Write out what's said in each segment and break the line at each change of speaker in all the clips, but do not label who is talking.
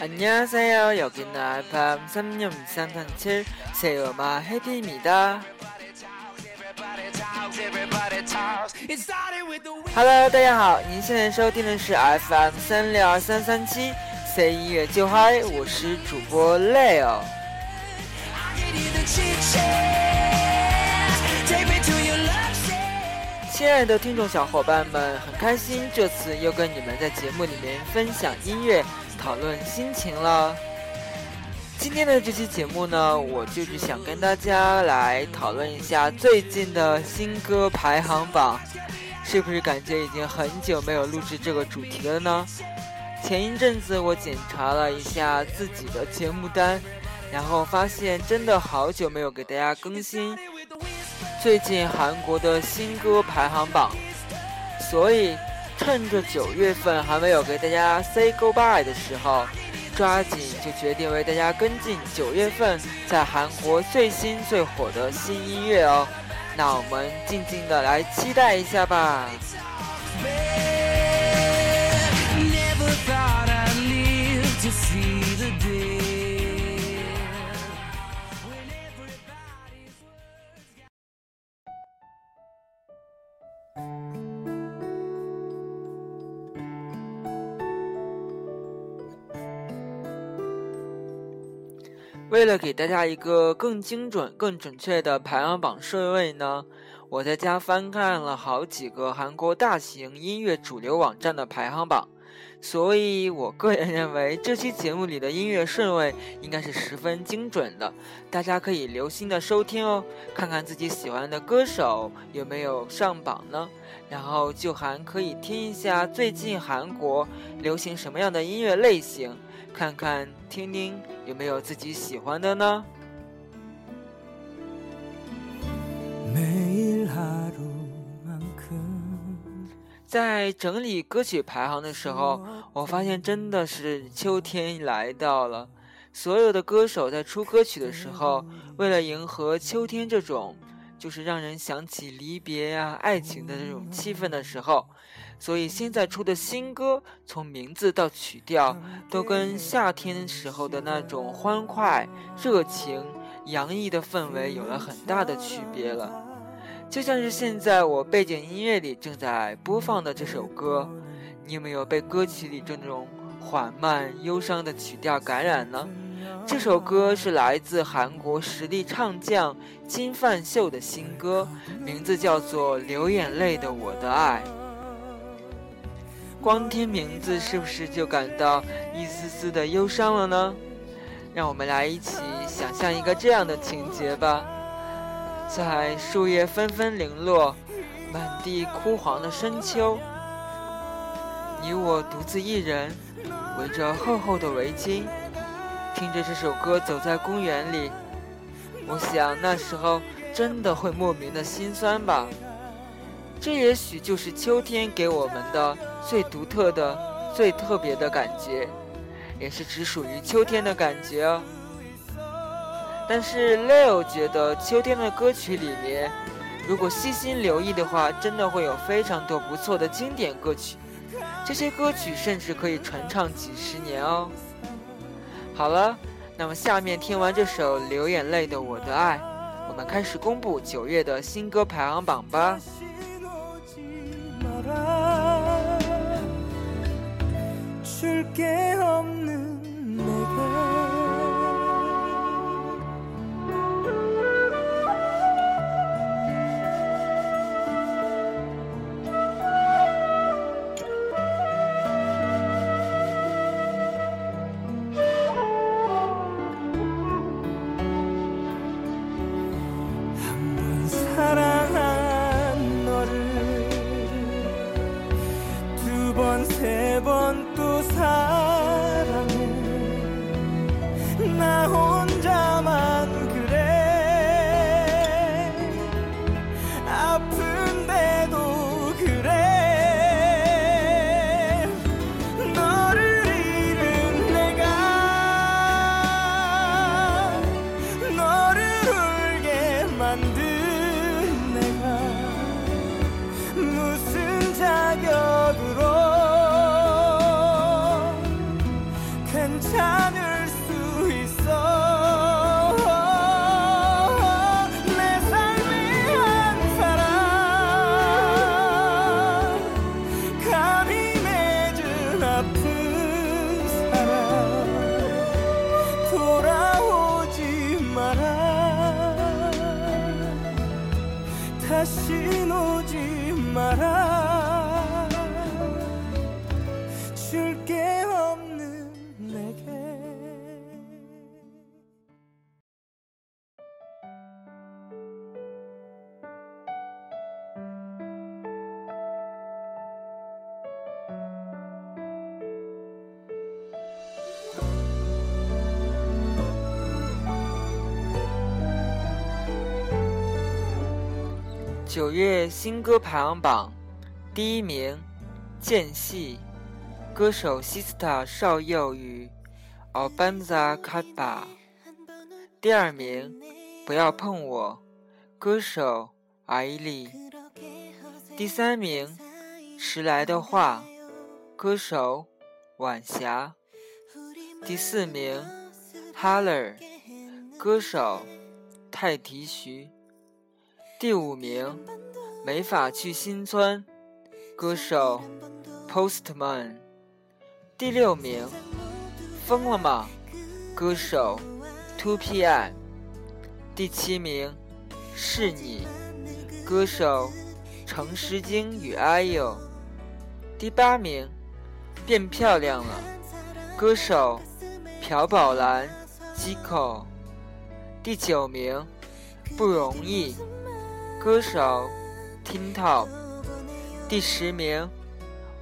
안녕하세요. 여기는 FM 36337 세요마 헤디입니다.
Everybody talks, everybody talks. It started with the wind.
Hello，大家好，您现在收听的是 FM 三六二三三七 C 音乐就嗨，我是主播 Leo。
I give you the chit chat. Take me to your love shack.
亲爱的听众小伙伴们，很开心这次又跟你们在节目里面分享音乐、 讨论心情了。今天的这期节目呢，我就是想跟大家来讨论一下最近的新歌排行榜，是不是感觉已经很久没有录制这个主题了呢？前一阵子我检查了一下自己的节目单，然后发现真的好久没有给大家更新最近韩国的新歌排行榜，所以趁着九月份还没有给大家 say goodbye 的时候，抓紧就决定为大家跟进九月份在韩国最新最火的新音乐哦。那我们静静的来期待一下吧。
Never thought I'd live to see
为了给大家一个更精准、更准确的排行榜顺位呢，我在家翻看了好几个韩国大型音乐主流网站的排行榜，所以我个人认为这期节目里的音乐顺位应该是十分精准的，大家可以留心的收听哦，看看自己喜欢的歌手有没有上榜呢，然后就还可以听一下最近韩国流行什么样的音乐类型。看看听听有没有自己喜欢的呢？在整理歌曲排行的时候我发现真的是秋天来到了。所有的歌手在出歌曲的时候为了迎合秋天这种就是让人想起离别呀、爱情的这种气氛的时候，所以现在出的新歌，从名字到曲调，都跟夏天时候的那种欢快、热情、洋溢的氛围有了很大的区别了。就像是现在我背景音乐里正在播放的这首歌，你有没有被歌曲里这种缓慢、忧伤的曲调感染呢？这首歌是来自韩国实力唱将金范秀的新歌，名字叫做《流眼泪的我的爱》。光听名字是不是就感到一丝丝的忧伤了呢？让我们来一起想象一个这样的情节吧。在树叶纷纷零落、满地枯黄的深秋，你我独自一人，围着厚厚的围巾，听着这首歌走在公园里。我想那时候真的会莫名的心酸吧。这也许就是秋天给我们的最独特的、最特别的感觉，也是只属于秋天的感觉哦。但是 Leo 觉得秋天的歌曲里面，如果细心留意的话，真的会有非常多不错的经典歌曲，这些歌曲甚至可以传唱几十年哦。好了，那么下面听完这首《流眼泪的我的爱》，我们开始公布九月的新歌排行榜吧。
Sunday.
九月新歌排行榜第一名，《间隙》，歌手 Sista 少佑与 Albanza Kappa。第二名，《不要碰我》，歌手艾丽。第三名，《迟来的话》，歌手晚霞。第四名，《Haller》，歌手泰迪徐。第五名，没法去新村，歌手 Postman。第六名，疯了吗？歌手 ToP.I。第七名，是你，歌手程诗晶与阿佑。第八名，变漂亮了，歌手朴宝蓝 Zico。第九名，不容易。歌手听 top 第十名，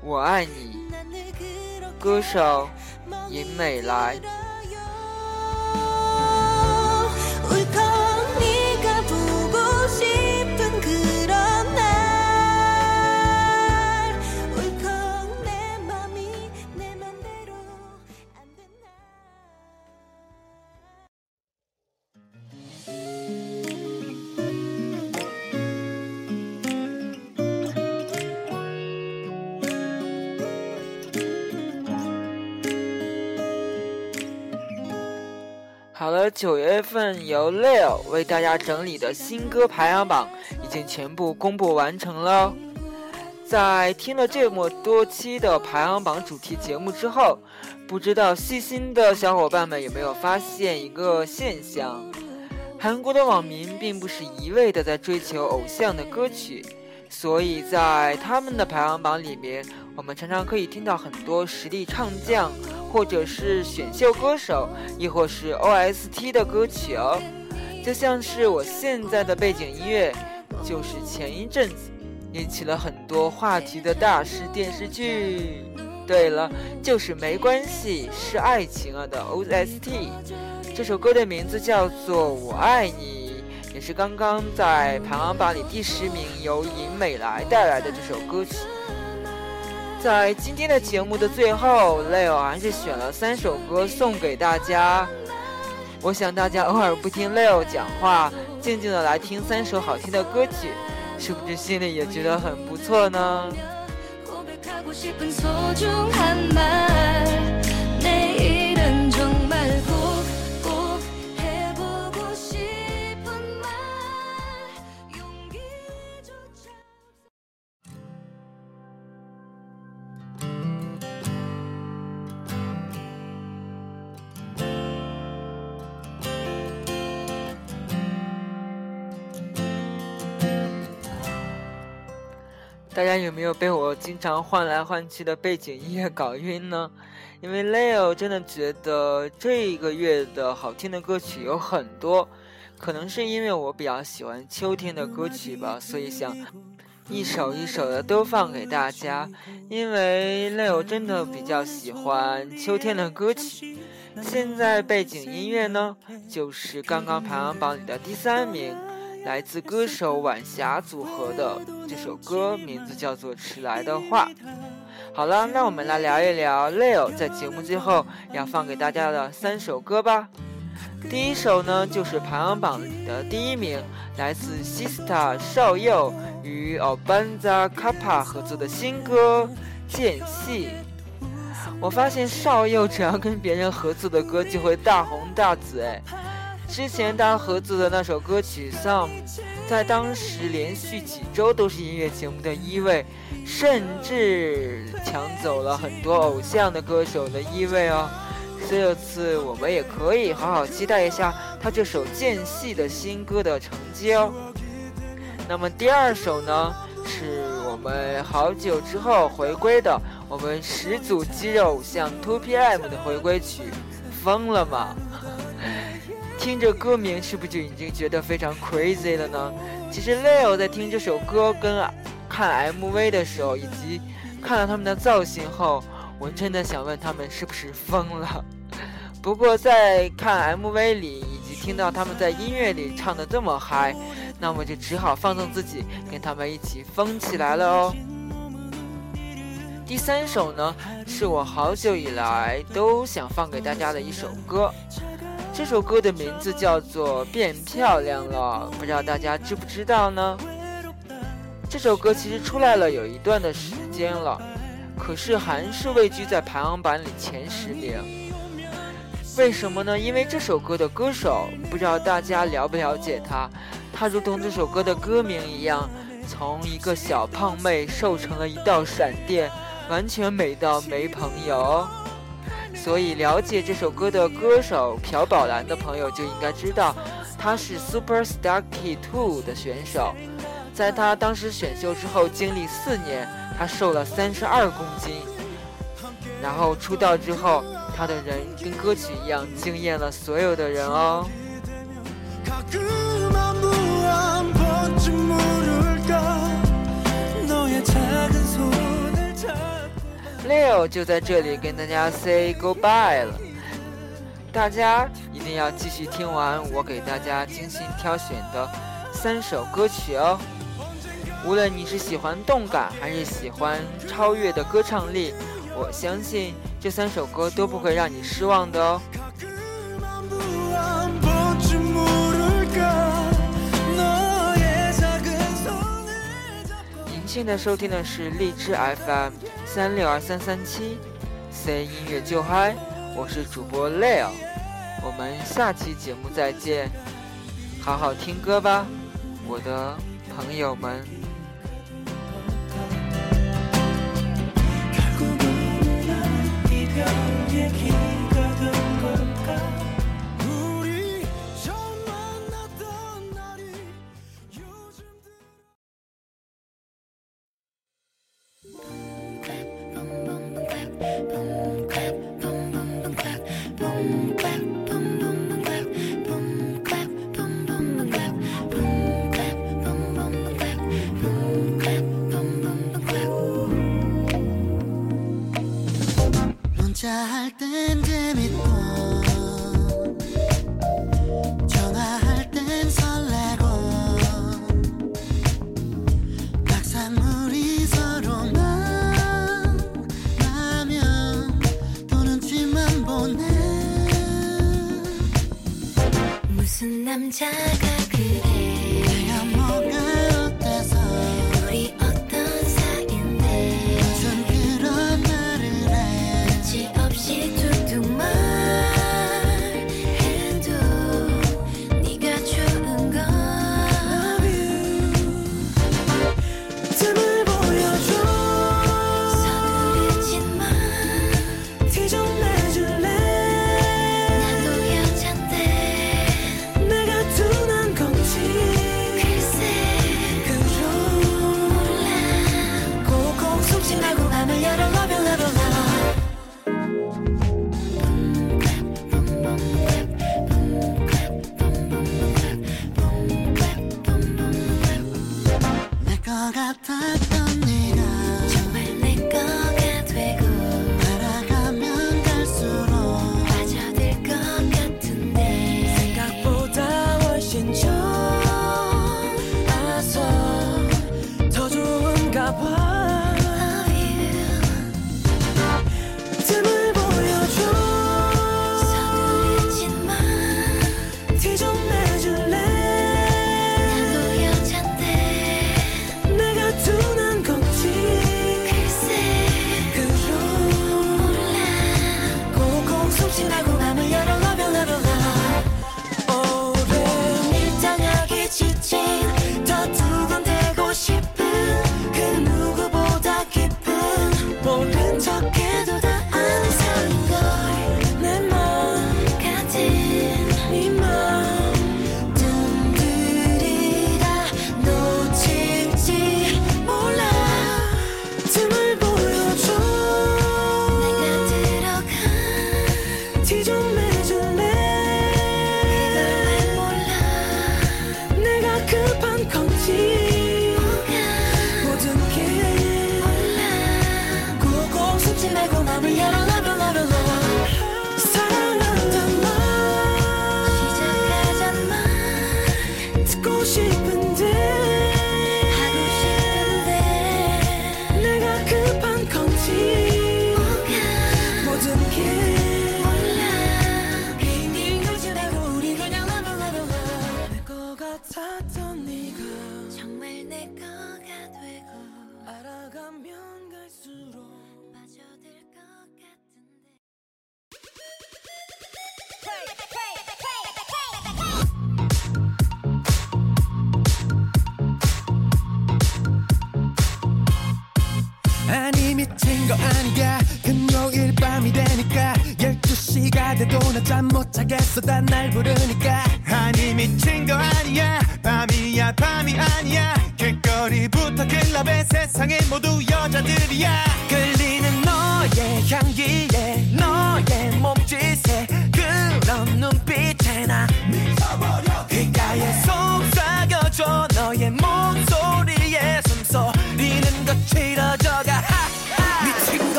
我爱你。歌手尹美来。九月份由 Leo 为大家整理的新歌排行榜已经全部公布完成了。在听了这么多期的排行榜主题节目之后，不知道细心的小伙伴们有没有发现一个现象？韩国的网民并不是一味的在追求偶像的歌曲，所以在他们的排行榜里面，我们常常可以听到很多实力唱将。或者是选秀歌手，亦或是 OST 的歌曲哦，就像是我现在的背景音乐，就是前一阵子引起了很多话题的大师电视剧。对了，就是没关系，是爱情啊的 OST。这首歌的名字叫做《我爱你》，也是刚刚在排行榜里第十名，由尹美莱带来的这首歌曲。在今天的节目的最后，Leo 还是选了三首歌送给大家。我想大家偶尔不听 Leo 讲话，静静的来听三首好听的歌曲，是不是心里也觉得很不错呢？大家有没有被我经常换来换去的背景音乐搞晕呢？因为 Leo 真的觉得这个月的好听的歌曲有很多，可能是因为我比较喜欢秋天的歌曲吧，所以想一首一首的都放给大家。因为 Leo 真的比较喜欢秋天的歌曲。现在背景音乐呢，就是刚刚排行榜里的第三名。来自歌手晚霞组合的这首歌，名字叫做《迟来的话》。好了，那我们来聊一聊 Leo 在节目最后要放给大家的三首歌吧。第一首呢，就是排行榜里的第一名，来自 Sista 少佑与 Albanza Kappa 合作的新歌《间隙》。我发现少佑只要跟别人合作的歌就会大红大紫，哎。之前他合作的那首歌曲《Some》，在当时连续几周都是音乐节目的一位，甚至抢走了很多偶像的歌手的一位哦。这次我们也可以好好期待一下他这首《间隙》的新歌的成绩哦。那么第二首呢，是我们好久之后回归的我们始祖肌肉偶像 TOPM 的回归曲《疯了吗》。听着歌名，是不是就已经觉得非常 crazy 了呢？其实 Leo 在听这首歌跟看 MV 的时候，以及看了他们的造型后，我真的想问他们是不是疯了。不过在看 MV 里，以及听到他们在音乐里唱的这么嗨，那么就只好放纵自己，跟他们一起疯起来了哦。第三首呢，是我好久以来都想放给大家的一首歌，这首歌的名字叫做《变漂亮了》，不知道大家知不知道呢？这首歌其实出来了有一段的时间了，可是还是位居在排行榜里前十名。为什么呢？因为这首歌的歌手，不知道大家了不了解他，他如同这首歌的歌名一样，从一个小胖妹瘦成了一道闪电。完全美到没朋友，所以了解这首歌的歌手朴宝蓝的朋友就应该知道，他是 Super Star Key Two 的选手。在他当时选秀之后，经历四年，他瘦了三十二公斤。然后出道之后，他的人跟歌曲一样惊艳了所有的人哦。Leo 就在这里跟大家 say goodbye 了，大家一定要继续听完我给大家精心挑选的三首歌曲哦。无论你是喜欢动感还是喜欢超越的歌唱力，我相信这三首歌都不会让你失望的哦。您现在收听的是荔枝 FM 三六二三三七，C 音乐就嗨，我是主播 Leo，我们下期节目再见，好好听歌吧，我的朋友们。
Mm.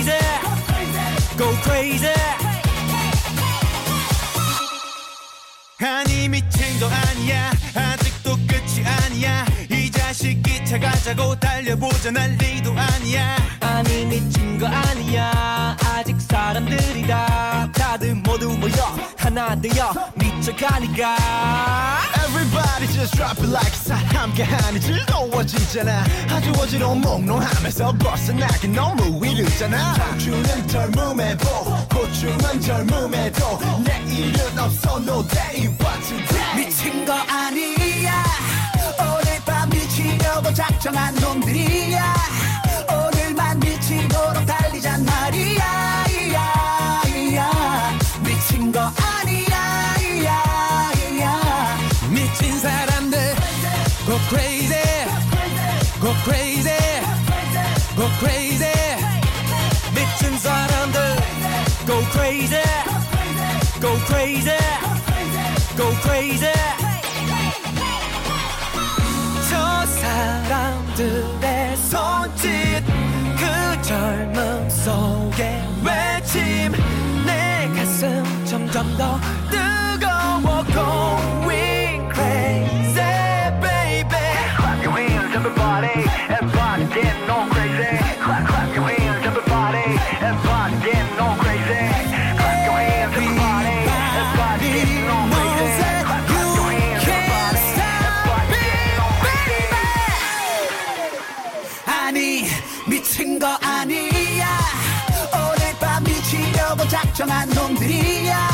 crazy go crazy 아니 미친 거 아니야 차 가자고 달려보자. 난리도 아니야. 아니 미친 거 아니야. 아직 사람들이다. 다들 모두 모여 하나 되어 미쳐가니까.
Everybody just drop it like it's hot 함께하니 즐거워지잖아. 아주 어지러운 몽롱하면서 벗어나긴 너무 이르잖아. 청춘은 젊음에 보 고충은 젊음에도. 내일은 없어 no day but today.
미친 거 아니야 미치려고 작정한 놈들이야. 오늘만 미치도록 달리잔 말이야. 이야 이야. 미친 거 아니야 이야 이야. 미친 사람들. Go crazy. Go crazy. Go crazy. 미친 사람들. Go crazy. Go crazy. Go crazy 사람들의 손짓 그 젊음 속의 외침. 내 가슴 점점 더 뜨거워 going 미치려고 작정한 놈들이야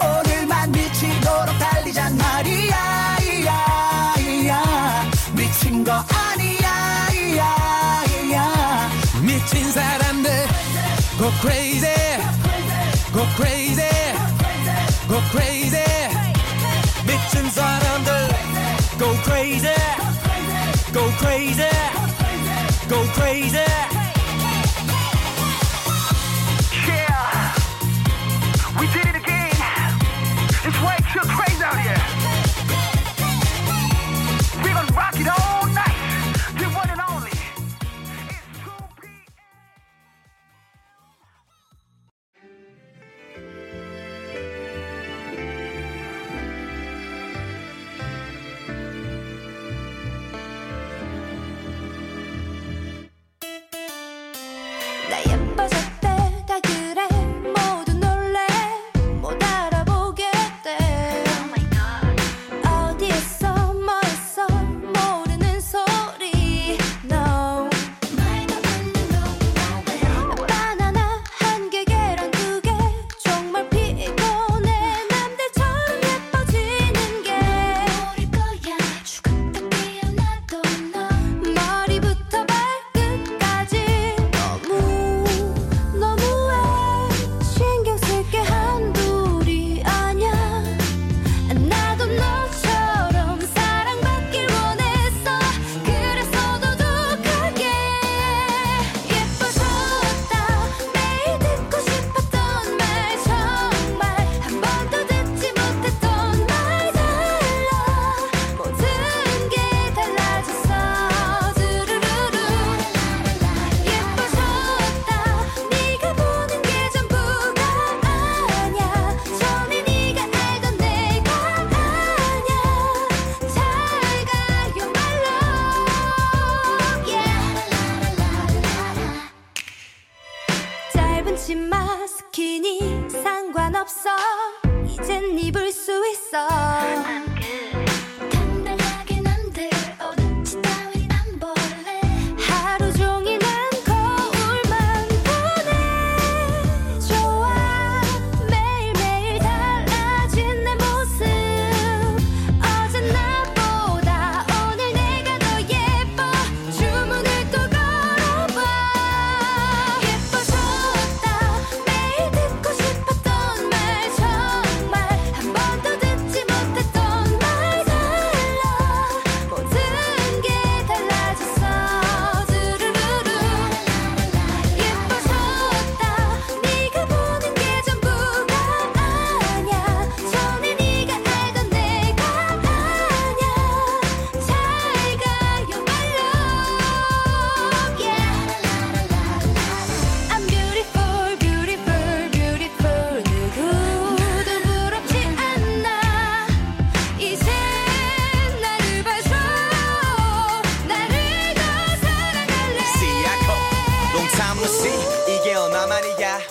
오늘만 미치도록 달리잔 말이야 이야 이야 미친 거 아니야 이야 이야 미친 사람들 go crazy go crazy go crazy 미친 사람들 go crazy go crazy go crazy
We did it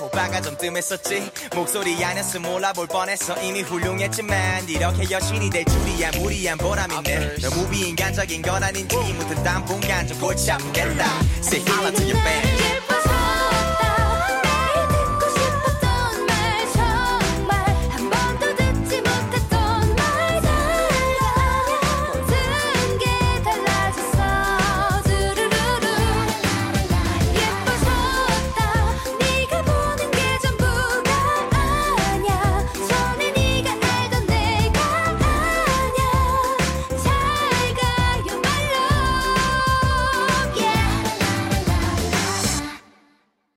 오빠가 좀 뜸했었지. 목소리 안에서 몰라볼 뻔했어. 이미 훌륭했지만 이렇게 여신이 될 줄이야. 무리한 보람이네 너무 비인간적인 건 아닌지. 묻은 땀 분간 좀 골치 아프겠다. Say hello to your fans